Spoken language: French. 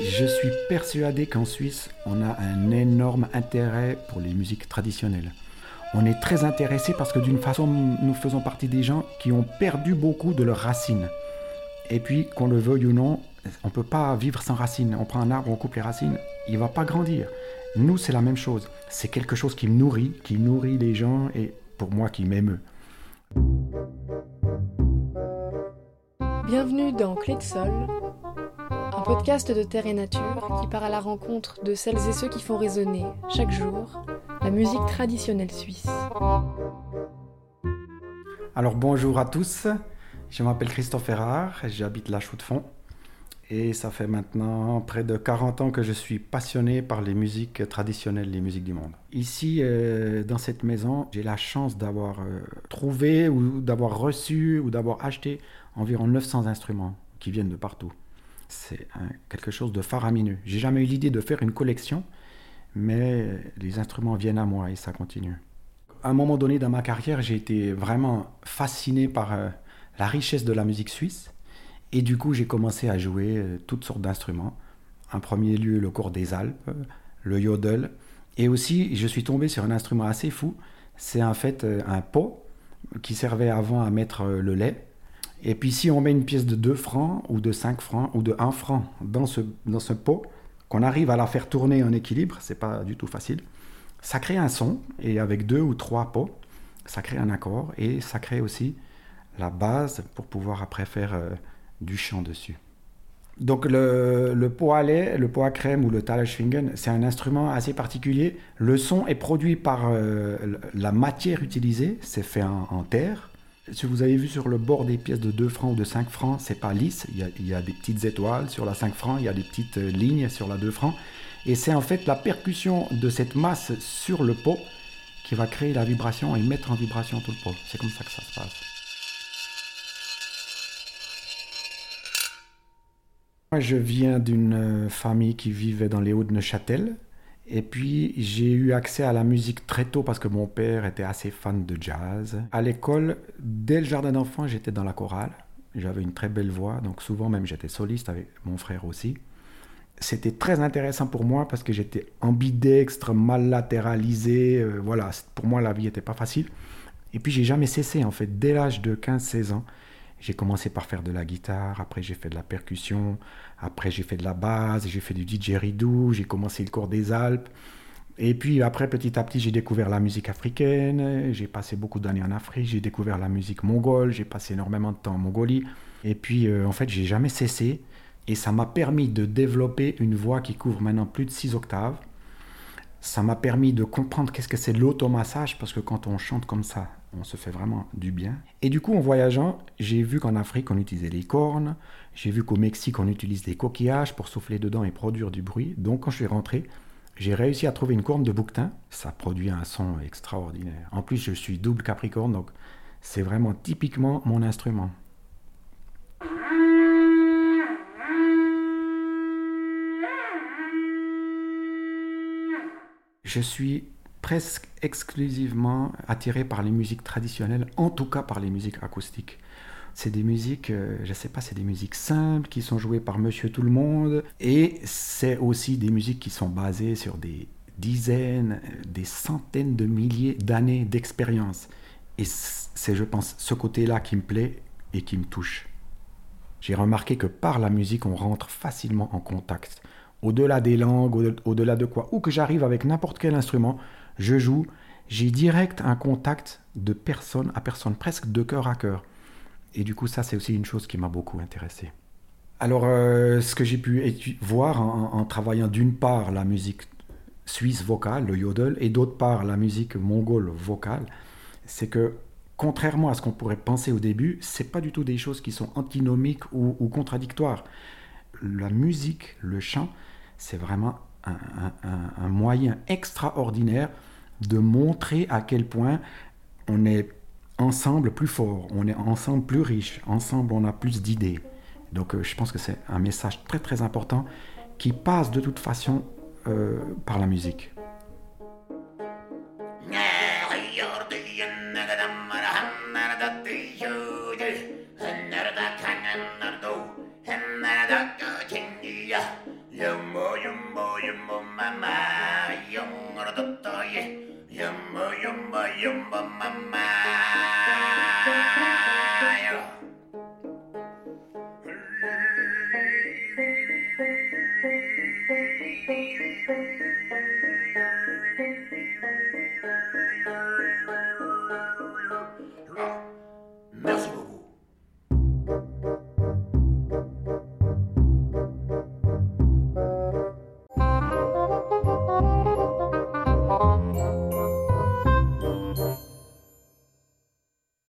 Je suis persuadé qu'en Suisse, on a un énorme intérêt pour les musiques traditionnelles. On est très intéressé parce que d'une façon, nous faisons partie des gens qui ont perdu beaucoup de leurs racines. Et puis, qu'on le veuille ou non, on ne peut pas vivre sans racines. On prend un arbre, on coupe les racines, il ne va pas grandir. Nous, c'est la même chose. C'est quelque chose qui me nourrit, qui nourrit les gens et pour moi qui m'émeut. Bienvenue dans Clé de Sol, un podcast de terre et nature qui part à la rencontre de celles et ceux qui font résonner chaque jour la musique traditionnelle suisse. Alors bonjour à tous, je m'appelle Christophe Erard, j'habite la Chaux-de-Fonds et ça fait maintenant près de 40 ans que je suis passionné par les musiques traditionnelles, les musiques du monde. Ici, euh, dans cette maison, j'ai la chance d'avoir euh, trouvé ou d'avoir reçu ou d'avoir acheté environ 900 instruments qui viennent de partout. C'est quelque chose de faramineux. J'ai jamais eu l'idée de faire une collection, mais les instruments viennent à moi et ça continue. À un moment donné dans ma carrière, j'ai été vraiment fasciné par euh, la richesse de la musique suisse. Et du coup, j'ai commencé à jouer euh, toutes sortes d'instruments. En premier lieu, le cours des Alpes, le yodel. Et aussi, je suis tombé sur un instrument assez fou. C'est en fait euh, un pot qui servait avant à mettre le lait. Et puis si on met une pièce de 2 francs ou de 5 francs ou de 1 franc dans ce, dans ce pot, qu'on arrive à la faire tourner en équilibre, c'est pas du tout facile, ça crée un son et avec deux ou trois pots, ça crée un accord et ça crée aussi la base pour pouvoir après faire euh, du chant dessus. Donc le, pot à lait, le pot à crème ou le Talashfingen, c'est un instrument assez particulier. Le son est produit par euh, la matière utilisée, c'est fait en terre. Si vous avez vu sur le bord des pièces de 2 francs ou de 5 francs, c'est pas lisse. Il y, a, des petites étoiles sur la 5 francs, il y a des petites euh, lignes sur la 2 francs. Et c'est en fait la percussion de cette masse sur le pot qui va créer la vibration et mettre en vibration tout le pot. C'est comme ça que ça se passe. Moi, je viens d'une euh, famille qui vivait dans les Hauts-de-Neuchâtel. Et puis j'ai eu accès à la musique très tôt parce que mon père était assez fan de jazz. À l'école, dès le jardin d'enfants, j'étais dans la chorale. J'avais une très belle voix, donc souvent même j'étais soliste avec mon frère aussi. C'était très intéressant pour moi parce que j'étais ambidextre, mal latéralisé. Euh, voilà, pour moi la vie n'était pas facile. Et puis j'ai jamais cessé en fait. Dès l'âge de 15-16 ans, j'ai commencé par faire de la guitare, après j'ai fait de la percussion, après j'ai fait de la basse, j'ai fait du didgeridoo, j'ai commencé le cours des Alpes. Et puis après, petit à petit, j'ai découvert la musique africaine, j'ai passé beaucoup d'années en Afrique, j'ai découvert la musique mongole, j'ai passé énormément de temps en Mongolie. Et puis, euh, en fait, j'ai jamais cessé. Et ça m'a permis de développer une voix qui couvre maintenant plus de 6 octaves. Ça m'a permis de comprendre qu'est-ce que c'est l'automassage, parce que quand on chante comme ça, on se fait vraiment du bien. Et du coup, en voyageant, j'ai vu qu'en Afrique, on utilisait les cornes. J'ai vu qu'au Mexique, on utilise des coquillages pour souffler dedans et produire du bruit. Donc, quand je suis rentré, j'ai réussi à trouver une corne de bouquetin. Ça produit un son extraordinaire. En plus, je suis double capricorne, donc c'est vraiment typiquement mon instrument. Je suis presque exclusivement attiré par les musiques traditionnelles, en tout cas par les musiques acoustiques. C'est des musiques, euh, je ne sais pas, c'est des musiques simples qui sont jouées par monsieur tout le monde. Et c'est aussi des musiques qui sont basées sur des dizaines, des centaines de milliers d'années d'expérience. Et c'est, je pense, ce côté-là qui me plaît et qui me touche. J'ai remarqué que par la musique, on rentre facilement en contact. Au-delà des langues, au-delà de quoi, ou que j'arrive avec n'importe quel instrument, je joue, j'ai direct un contact de personne à personne, presque de cœur à cœur. Et du coup, ça, c'est aussi une chose qui m'a beaucoup intéressé. Alors, euh, ce que j'ai pu voir en, travaillant d'une part la musique suisse vocale, le yodel, et d'autre part la musique mongole vocale, c'est que contrairement à ce qu'on pourrait penser au début, c'est pas du tout des choses qui sont antinomiques ou, ou contradictoires. La musique, le chant, c'est vraiment un, moyen extraordinaire de montrer à quel point on est ensemble plus fort, on est ensemble plus riche, ensemble on a plus d'idées. Donc euh, je pense que c'est un message très très important qui passe de toute façon euh, par la musique. yumba mama.